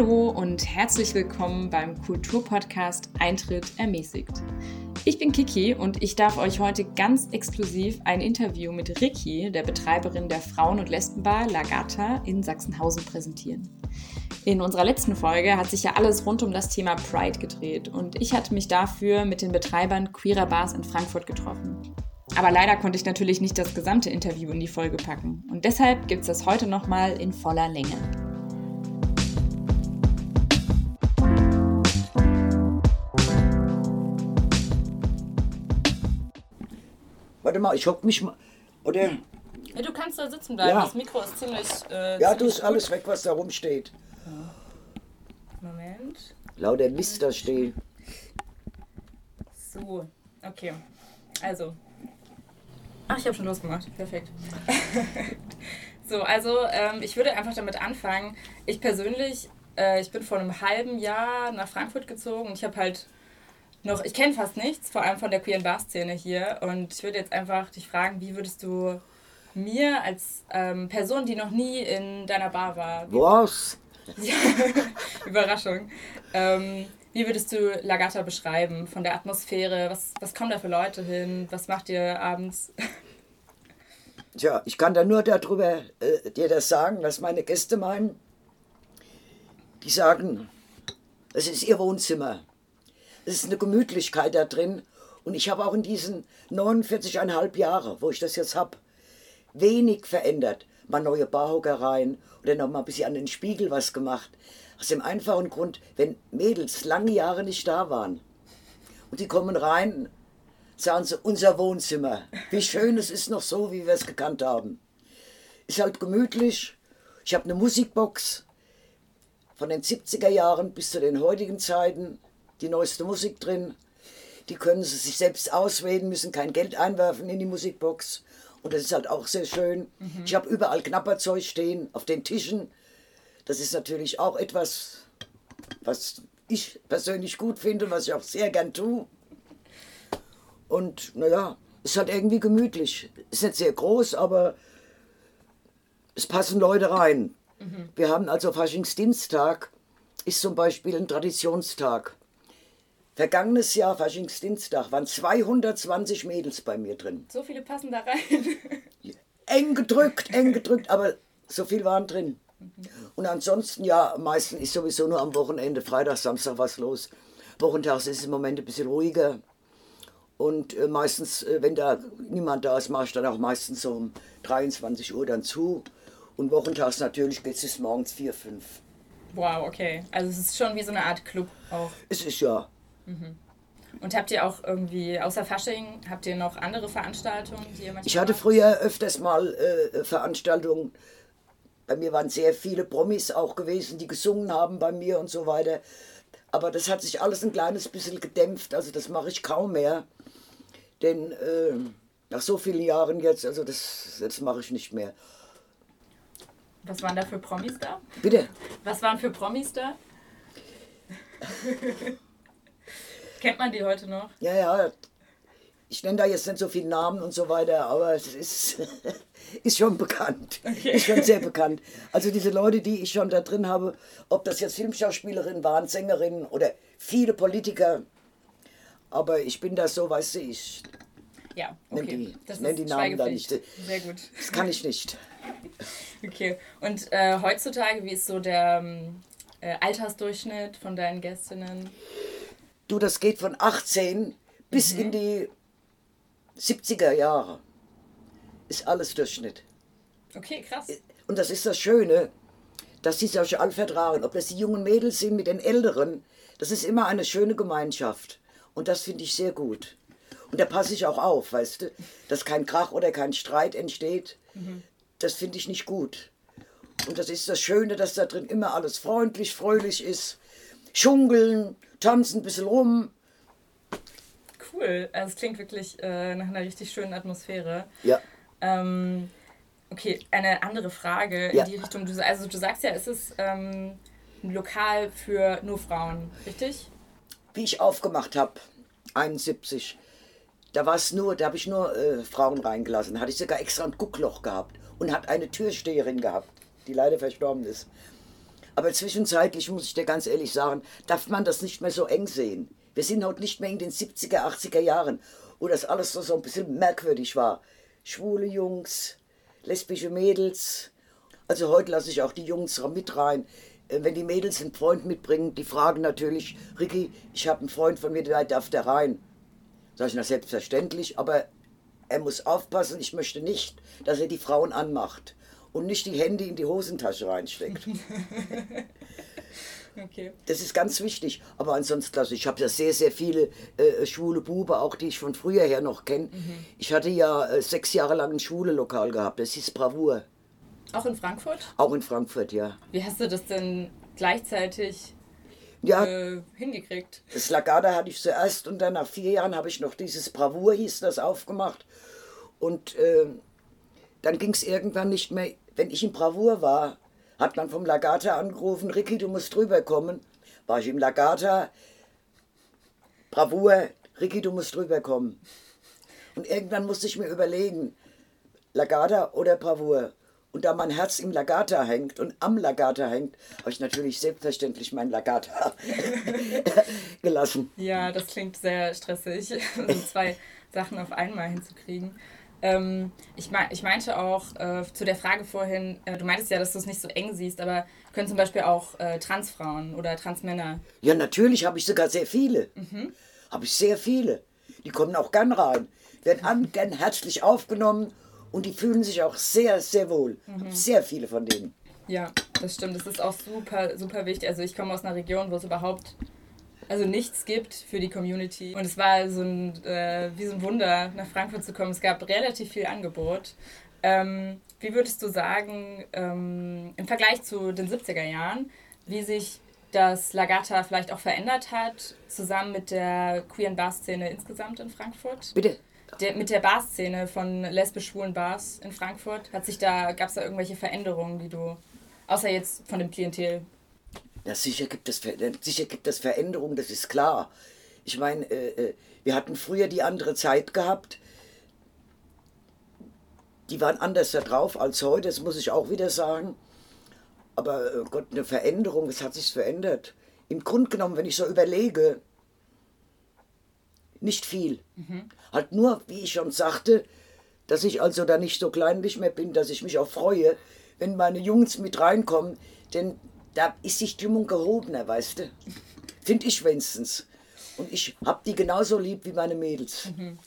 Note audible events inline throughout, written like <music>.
Hallo und herzlich willkommen beim Kulturpodcast Eintritt ermäßigt. Ich bin Kiki und ich darf euch heute ganz exklusiv ein Interview mit Ricky, der Betreiberin der Frauen- und Lesbenbar Lagata in Sachsenhausen, präsentieren. In unserer letzten Folge hat sich ja alles rund um das Thema Pride gedreht und ich hatte mich dafür mit den Betreibern queerer Bars in Frankfurt getroffen. Aber leider konnte ich natürlich nicht das gesamte Interview in die Folge packen und deshalb gibt es das heute nochmal in voller Länge. Mal, ich hock mich mal. Oder? Ja, du kannst da sitzen bleiben. Ja. Das Mikro ist ziemlich. Äh, Ja, du ist alles weg, was da rumsteht. Moment. Lauter Mist da steht. So, okay. Also. Ach, ich habe schon losgemacht. Perfekt. <laughs> so, also ähm, ich würde einfach damit anfangen. Ich persönlich, äh, ich bin vor einem halben Jahr nach Frankfurt gezogen und ich habe halt noch, ich kenne fast nichts, vor allem von der queeren Bar-Szene hier. Und ich würde jetzt einfach dich fragen, wie würdest du mir als ähm, Person, die noch nie in deiner Bar war, Was? <laughs> ja, <laughs> Überraschung. Ähm, wie würdest du Lagata beschreiben? Von der Atmosphäre? Was, was kommen da für Leute hin? Was macht ihr abends? <laughs> Tja, ich kann da nur darüber äh, dir das sagen, was meine Gäste meinen. Die sagen, es ist ihr Wohnzimmer. Es ist eine Gemütlichkeit da drin. Und ich habe auch in diesen 49,5 Jahren, wo ich das jetzt habe, wenig verändert. Mal neue Barhockereien oder noch mal ein bisschen an den Spiegel was gemacht. Aus dem einfachen Grund, wenn Mädels lange Jahre nicht da waren und die kommen rein, sagen sie, unser Wohnzimmer. Wie schön es ist noch so, wie wir es gekannt haben. Ist halt gemütlich. Ich habe eine Musikbox von den 70er Jahren bis zu den heutigen Zeiten. Die neueste Musik drin. Die können sie sich selbst auswählen, müssen kein Geld einwerfen in die Musikbox. Und das ist halt auch sehr schön. Ich habe überall Knapperzeug stehen, auf den Tischen. Das ist natürlich auch etwas, was ich persönlich gut finde, was ich auch sehr gern tue. Und naja, ist halt irgendwie gemütlich. Ist nicht sehr groß, aber es passen Leute rein. Wir haben also Faschingsdienstag, ist zum Beispiel ein Traditionstag. Vergangenes Jahr, Faschingsdienstag, waren 220 Mädels bei mir drin. So viele passen da rein. <laughs> Eng gedrückt, eng gedrückt, aber so viel waren drin. Und ansonsten, ja, meistens ist sowieso nur am Wochenende, Freitag, Samstag was los. Wochentags ist es im Moment ein bisschen ruhiger. Und äh, meistens, äh, wenn da niemand da ist, mache ich dann auch meistens so um 23 Uhr dann zu. Und wochentags natürlich geht es bis morgens 4, 5. wow, okay. Also es ist schon wie so eine Art Club auch. Es ist ja, Und habt ihr auch irgendwie, außer Fasching, habt ihr noch andere Veranstaltungen, die ihr Ich hatte früher öfters mal äh, Veranstaltungen. Bei mir waren sehr viele Promis auch gewesen, die gesungen haben bei mir und so weiter. Aber das hat sich alles ein kleines bisschen gedämpft. Also das mache ich kaum mehr. Denn äh, nach so vielen Jahren jetzt, also das, das mache ich nicht mehr. Was waren da für Promis da? Bitte. Was waren für Promis da? <laughs> Kennt man die heute noch? Ja, ja. Ich nenne da jetzt nicht so viele Namen und so weiter, aber es ist, <laughs> ist schon bekannt. Ist schon sehr <laughs> bekannt. Also diese Leute, die ich schon da drin habe, ob das jetzt Filmschauspielerinnen waren, Sängerinnen oder viele Politiker. Aber ich bin da so, weißt du, ich, Ja, Nenn okay. die- das nenn die Namen da nicht. Sehr gut. das kann ich nicht. <laughs> Okay. Und äh, heutzutage, wie ist so der ähm, äh, Altersdurchschnitt von deinen Gästinnen? Du, das geht von 18 bis in die 70er Jahre. Ist alles Durchschnitt. Okay, krass. Und das ist das Schöne, dass die sich alle vertragen. Ob das die jungen Mädels sind mit den Älteren, das ist immer eine schöne Gemeinschaft. Und das finde ich sehr gut. Und da passe ich auch auf, weißt du, dass kein Krach oder kein Streit entsteht. Das finde ich nicht gut. Und das ist das Schöne, dass da drin immer alles freundlich, fröhlich ist. Schunkeln, tanzen ein bisschen rum. Cool. Also es klingt wirklich äh, nach einer richtig schönen Atmosphäre. Ja, Ähm, okay, eine andere Frage Ja. in die Richtung. Du, also du sagst ja, es ist ähm, ein Lokal für nur Frauen, richtig? wie ich aufgemacht habe, 71, da war es nur, da habe ich nur äh, Frauen reingelassen. Da hatte ich sogar extra ein Guckloch gehabt und hat eine Türsteherin gehabt, die leider verstorben ist. Aber zwischenzeitlich, muss ich dir ganz ehrlich sagen, darf man das nicht mehr so eng sehen. Wir sind heute nicht mehr in den 70er, 80er Jahren, wo das alles so, ein bisschen merkwürdig war. Schwule Jungs, lesbische Mädels. Also heute lasse ich auch die Jungs mit rein. Äh, wenn die Mädels einen Freund mitbringen, die fragen natürlich, Ricky, ich habe einen Freund von mir, der darf da rein. Sag ich, na selbstverständlich, aber er muss aufpassen, ich möchte nicht, dass er die Frauen anmacht und nicht die Hände in die Hosentasche reinsteckt. <laughs> okay. Das ist ganz wichtig. Aber ansonsten, also ich habe ja sehr, sehr viele äh, schwule Bube, auch die ich von früher her noch kenne. Mhm. Ich hatte ja äh, sechs Jahre lang ein schwule Lokal gehabt, das hieß Bravour. Auch in Frankfurt? Auch in Frankfurt, ja. Wie hast du das denn gleichzeitig ja, äh, hingekriegt? Das Lagada hatte ich zuerst und dann nach vier Jahren habe ich noch dieses Bravour, hieß das, aufgemacht. Und äh, dann ging es irgendwann nicht mehr. Wenn ich in Bravour war, hat man vom Lagata angerufen, Ricky, du musst drüber kommen. War ich im Lagata, Bravour, Ricky, du musst drüber kommen. Und irgendwann musste ich mir überlegen, Lagata oder Bravour. Und da mein Herz im Lagata hängt und am Lagata hängt, habe ich natürlich selbstverständlich mein Lagata <laughs> gelassen. Ja, das klingt sehr stressig, <laughs> so zwei Sachen auf einmal hinzukriegen. Ähm, ich, me ich meinte auch äh, zu der Frage vorhin, äh, du meintest ja, dass du es nicht so eng siehst, aber können zum Beispiel auch äh, Transfrauen oder Transmänner? Ja, natürlich habe ich sogar sehr viele. Mhm. Habe ich sehr viele. Die kommen auch gern rein, werden an, gern herzlich aufgenommen und die fühlen sich auch sehr, sehr wohl. Mhm. Sehr viele von denen. Ja, das stimmt. Das ist auch super, super wichtig. Also ich komme aus einer Region, wo es überhaupt also nichts gibt für die Community. Und es war so ein, äh, wie so ein Wunder, nach Frankfurt zu kommen. Es gab relativ viel Angebot. Ähm, wie würdest du sagen, ähm, im Vergleich zu den 70er Jahren, wie sich das Lagata vielleicht auch verändert hat, zusammen mit der queeren Bar-Szene insgesamt in Frankfurt? Bitte? Der, mit der Bar-Szene von lesbisch-schwulen Bars in Frankfurt, hat sich da, gab es da irgendwelche Veränderungen, die du, außer jetzt von dem Klientel, ja, sicher gibt es, sicher gibt es Veränderungen, das ist klar. Ich meine, äh, äh, wir hatten früher die andere Zeit gehabt. Die waren anders da drauf als heute, das muss ich auch wieder sagen. Aber äh, Gott, eine Veränderung, es hat sich verändert. Im Grunde genommen, wenn ich so überlege, nicht viel. Mhm. Halt nur, wie ich schon sagte, dass ich also da nicht so kleinlich mehr bin, dass ich mich auch freue, wenn meine Jungs mit reinkommen. Denn da ist die Stimmung gehobener, weißt du? Finde ich wenigstens. Und ich habe die genauso lieb wie meine Mädels. Mhm.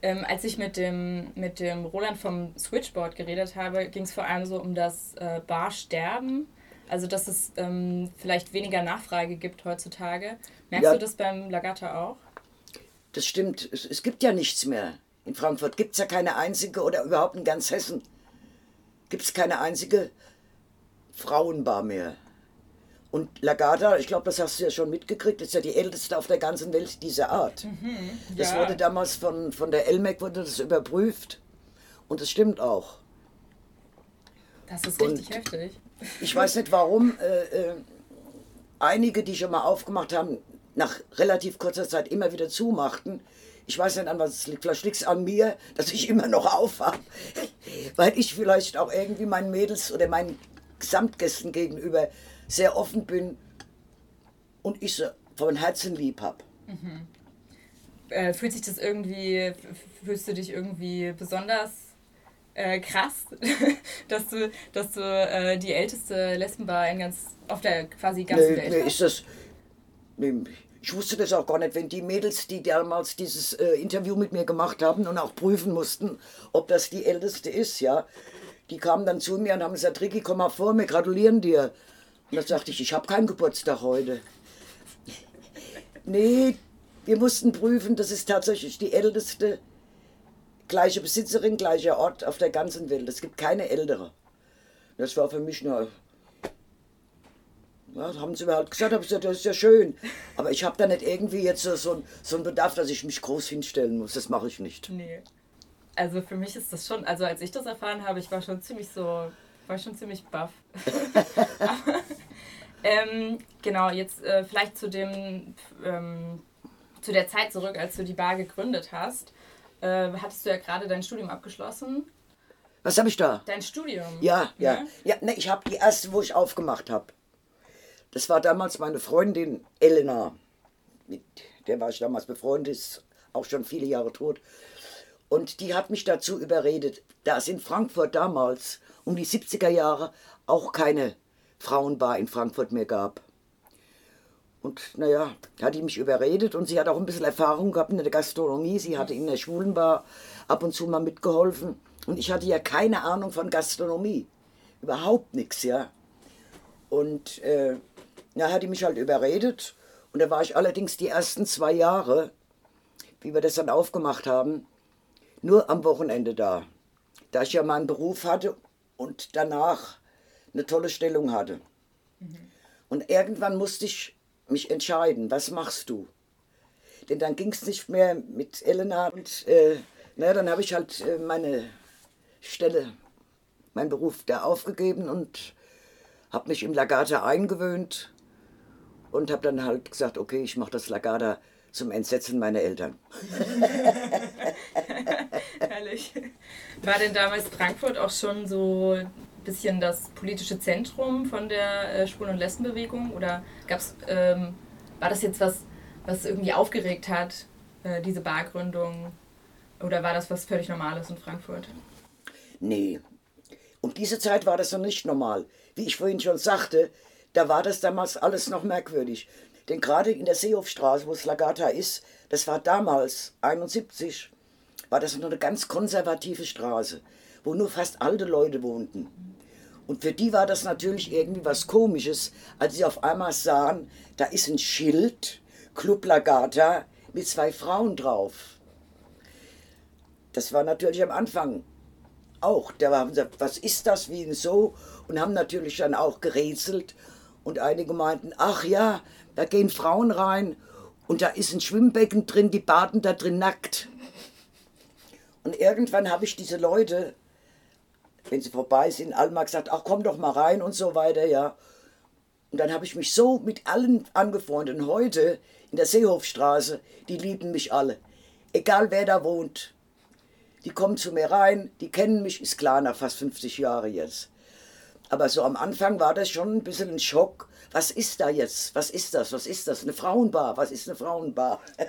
Ähm, als ich mit dem, mit dem Roland vom Switchboard geredet habe, ging es vor allem so um das äh, Barsterben. Also, dass es ähm, vielleicht weniger Nachfrage gibt heutzutage. Merkst ja, du das beim Lagata auch? Das stimmt. Es, es gibt ja nichts mehr. In Frankfurt gibt es ja keine einzige oder überhaupt in ganz Hessen gibt es keine einzige Frauenbar mehr. Und Lagada, ich glaube, das hast du ja schon mitgekriegt, ist ja die älteste auf der ganzen Welt dieser Art. Mhm, ja. Das wurde damals von, von der LMEC wurde das überprüft und es stimmt auch. Das ist richtig und heftig. Ich weiß nicht warum äh, äh, einige, die schon mal aufgemacht haben, nach relativ kurzer Zeit immer wieder zumachten. Ich weiß nicht an was es liegt. Vielleicht liegt es an mir, dass ich immer noch aufhabe. Weil ich vielleicht auch irgendwie meinen Mädels oder meinen Gesamtgästen gegenüber sehr offen bin und ich sie von Herzen lieb habe. Mhm. Äh, fühlt sich das irgendwie, fühlst du dich irgendwie besonders äh, krass, <laughs> dass du, dass du äh, die älteste Lesbenbar in ganz, auf der quasi ganzen nee, Welt nee, ist das, nee, ich wusste das auch gar nicht, wenn die Mädels, die damals dieses äh, Interview mit mir gemacht haben und auch prüfen mussten, ob das die älteste ist, ja, die kamen dann zu mir und haben gesagt, Ricky, komm mal vor, wir gratulieren dir. Und dann sagte ich, ich habe keinen Geburtstag heute. Nee, wir mussten prüfen, das ist tatsächlich die älteste, gleiche Besitzerin, gleicher Ort auf der ganzen Welt. Es gibt keine ältere. Das war für mich nur. Ja, haben sie mir halt gesagt, habe ich gesagt, das ist ja schön. Aber ich habe da nicht irgendwie jetzt so, so, so einen Bedarf, dass ich mich groß hinstellen muss. Das mache ich nicht. Nee. Also für mich ist das schon, also als ich das erfahren habe, ich war schon ziemlich so war schon ziemlich baff. <laughs> <laughs> <laughs> ähm, genau, jetzt äh, vielleicht zu dem, ähm, zu der Zeit zurück, als du die Bar gegründet hast. Äh, hattest du ja gerade dein Studium abgeschlossen. Was habe ich da? Dein Studium. Ja, ja. Ja, ja ne, ich habe die erste, wo ich aufgemacht habe. Das war damals meine Freundin Elena. Mit der war ich damals befreundet, ist auch schon viele Jahre tot. Und die hat mich dazu überredet, da es in Frankfurt damals um die 70er Jahre auch keine Frauenbar in Frankfurt mehr gab. Und naja, hat die mich überredet und sie hat auch ein bisschen Erfahrung gehabt in der Gastronomie. Sie hatte in der Schwulenbar ab und zu mal mitgeholfen. Und ich hatte ja keine Ahnung von Gastronomie. Überhaupt nichts, ja. Und äh, hat die mich halt überredet. Und da war ich allerdings die ersten zwei Jahre, wie wir das dann aufgemacht haben, nur am Wochenende da. Da ich ja meinen Beruf hatte und danach eine tolle Stellung hatte. Mhm. Und irgendwann musste ich mich entscheiden, was machst du? Denn dann ging es nicht mehr mit Elena und äh, na, dann habe ich halt äh, meine Stelle, meinen Beruf da aufgegeben und habe mich im Lagata eingewöhnt und habe dann halt gesagt, okay, ich mache das Lagata zum Entsetzen meiner Eltern. <laughs> Herrlich. War denn damals Frankfurt auch schon so bisschen das politische Zentrum von der äh, Schwulen- und Lesbenbewegung? Oder gab's, ähm, war das jetzt was, was irgendwie aufgeregt hat, äh, diese Bargründung? Oder war das was völlig Normales in Frankfurt? Nee. Um diese Zeit war das noch nicht normal. Wie ich vorhin schon sagte, da war das damals alles noch merkwürdig. Denn gerade in der Seehofstraße, wo es Lagata ist, das war damals, 71, war das noch eine ganz konservative Straße, wo nur fast alte Leute wohnten. Und für die war das natürlich irgendwie was Komisches, als sie auf einmal sahen, da ist ein Schild, Club Lagata, mit zwei Frauen drauf. Das war natürlich am Anfang auch. Da haben sie gesagt, was ist das, wie und so? Und haben natürlich dann auch gerätselt. Und einige meinten, ach ja, da gehen Frauen rein und da ist ein Schwimmbecken drin, die baden da drin nackt. Und irgendwann habe ich diese Leute, wenn sie vorbei sind, alle mal gesagt, ach komm doch mal rein und so weiter, ja. Und dann habe ich mich so mit allen angefreundet. Und heute in der Seehofstraße, die lieben mich alle. Egal wer da wohnt. Die kommen zu mir rein, die kennen mich, ist klar, nach fast 50 Jahren jetzt. Aber so am Anfang war das schon ein bisschen ein Schock. Was ist da jetzt? Was ist das? Was ist das? Eine Frauenbar? Was ist eine Frauenbar? <laughs>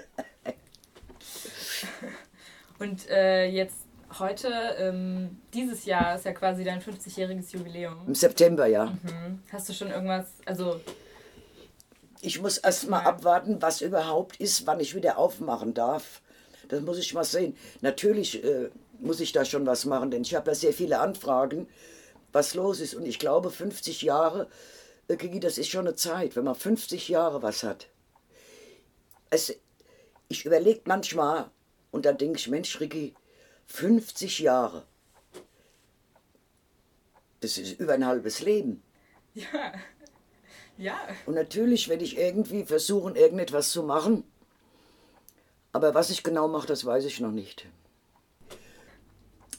Und äh, jetzt heute, ähm, dieses Jahr ist ja quasi dein 50-jähriges Jubiläum. Im September, ja. Mhm. Hast du schon irgendwas, also. Ich muss erst mal ja. abwarten, was überhaupt ist, wann ich wieder aufmachen darf. Das muss ich mal sehen. Natürlich äh, muss ich da schon was machen, denn ich habe ja sehr viele Anfragen, was los ist. Und ich glaube, 50 Jahre, äh, das ist schon eine Zeit, wenn man 50 Jahre was hat. Es, ich überlege manchmal, und dann denke ich, Mensch, Ricky, 50 Jahre. Das ist über ein halbes Leben. Ja. Ja. Und natürlich werde ich irgendwie versuchen, irgendetwas zu machen, aber was ich genau mache, das weiß ich noch nicht.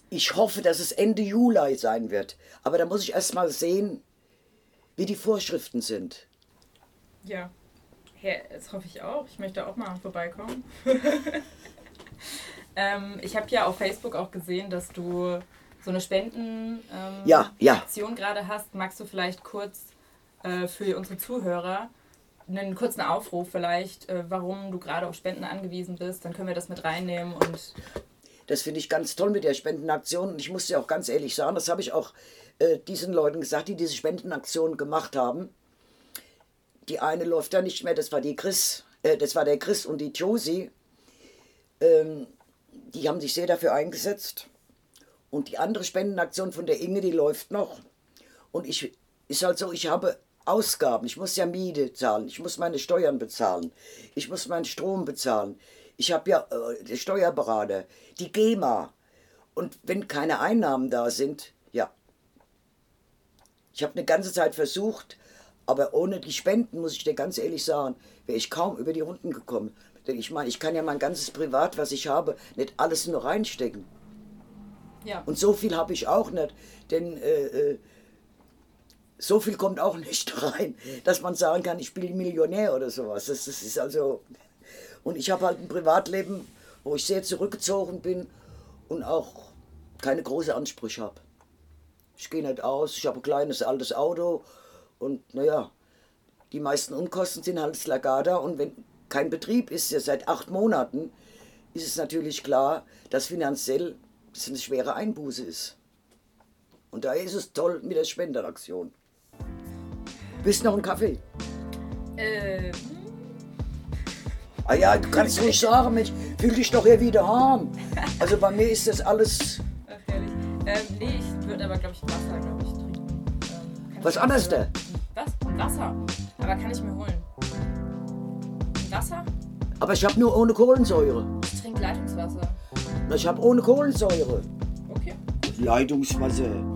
Ich hoffe, dass es Ende Juli sein wird. Aber da muss ich erst mal sehen, wie die Vorschriften sind. Ja, ja das hoffe ich auch. Ich möchte auch mal vorbeikommen. <laughs> ähm, ich habe ja auf Facebook auch gesehen, dass du so eine Spendenaktion ähm, ja, ja. gerade hast. Magst du vielleicht kurz äh, für unsere Zuhörer einen kurzen Aufruf vielleicht, äh, warum du gerade auf Spenden angewiesen bist, dann können wir das mit reinnehmen und. Das finde ich ganz toll mit der Spendenaktion. Und ich muss dir auch ganz ehrlich sagen, das habe ich auch äh, diesen Leuten gesagt, die diese Spendenaktion gemacht haben. Die eine läuft ja nicht mehr, das war die Chris, äh, das war der Chris und die Josie. Ähm, die haben sich sehr dafür eingesetzt. Und die andere Spendenaktion von der Inge, die läuft noch. Und ich ist halt so, ich habe Ausgaben. Ich muss ja Miete zahlen, ich muss meine Steuern bezahlen, ich muss meinen Strom bezahlen. Ich habe ja äh, Steuerberater, die GEMA. Und wenn keine Einnahmen da sind, ja. Ich habe eine ganze Zeit versucht, aber ohne die Spenden, muss ich dir ganz ehrlich sagen, wäre ich kaum über die Runden gekommen. Denn ich meine, ich kann ja mein ganzes Privat, was ich habe, nicht alles nur reinstecken. Ja. Und so viel habe ich auch nicht. Denn äh, äh so viel kommt auch <laughs> nicht rein, dass man sagen kann, ich bin Millionär oder sowas. Das, das ist also. Und ich habe halt ein Privatleben, wo ich sehr zurückgezogen bin und auch keine großen Ansprüche habe. Ich gehe nicht aus, ich habe ein kleines altes Auto und naja, die meisten Unkosten sind halt das Lagada und wenn kein Betrieb ist, ja seit acht Monaten, ist es natürlich klar, dass finanziell das eine schwere Einbuße ist. Und daher ist es toll mit der Spenderaktion. Willst du noch einen Kaffee? Äh, Ah ja, du kannst ruhig sagen, Mensch, fühl dich doch hier wieder arm. Also bei mir ist das alles ach, herrlich. Ähm, nee, ich würde aber, glaube ich, Wasser, glaube ich, trinken. Ähm, was anderes da. Was? Wasser. Aber kann ich mir holen. Aber ich habe nur ohne Kohlensäure. Ich trinke Leitungswasser. Na, Ich habe ohne Kohlensäure. Okay. Leitungswasser.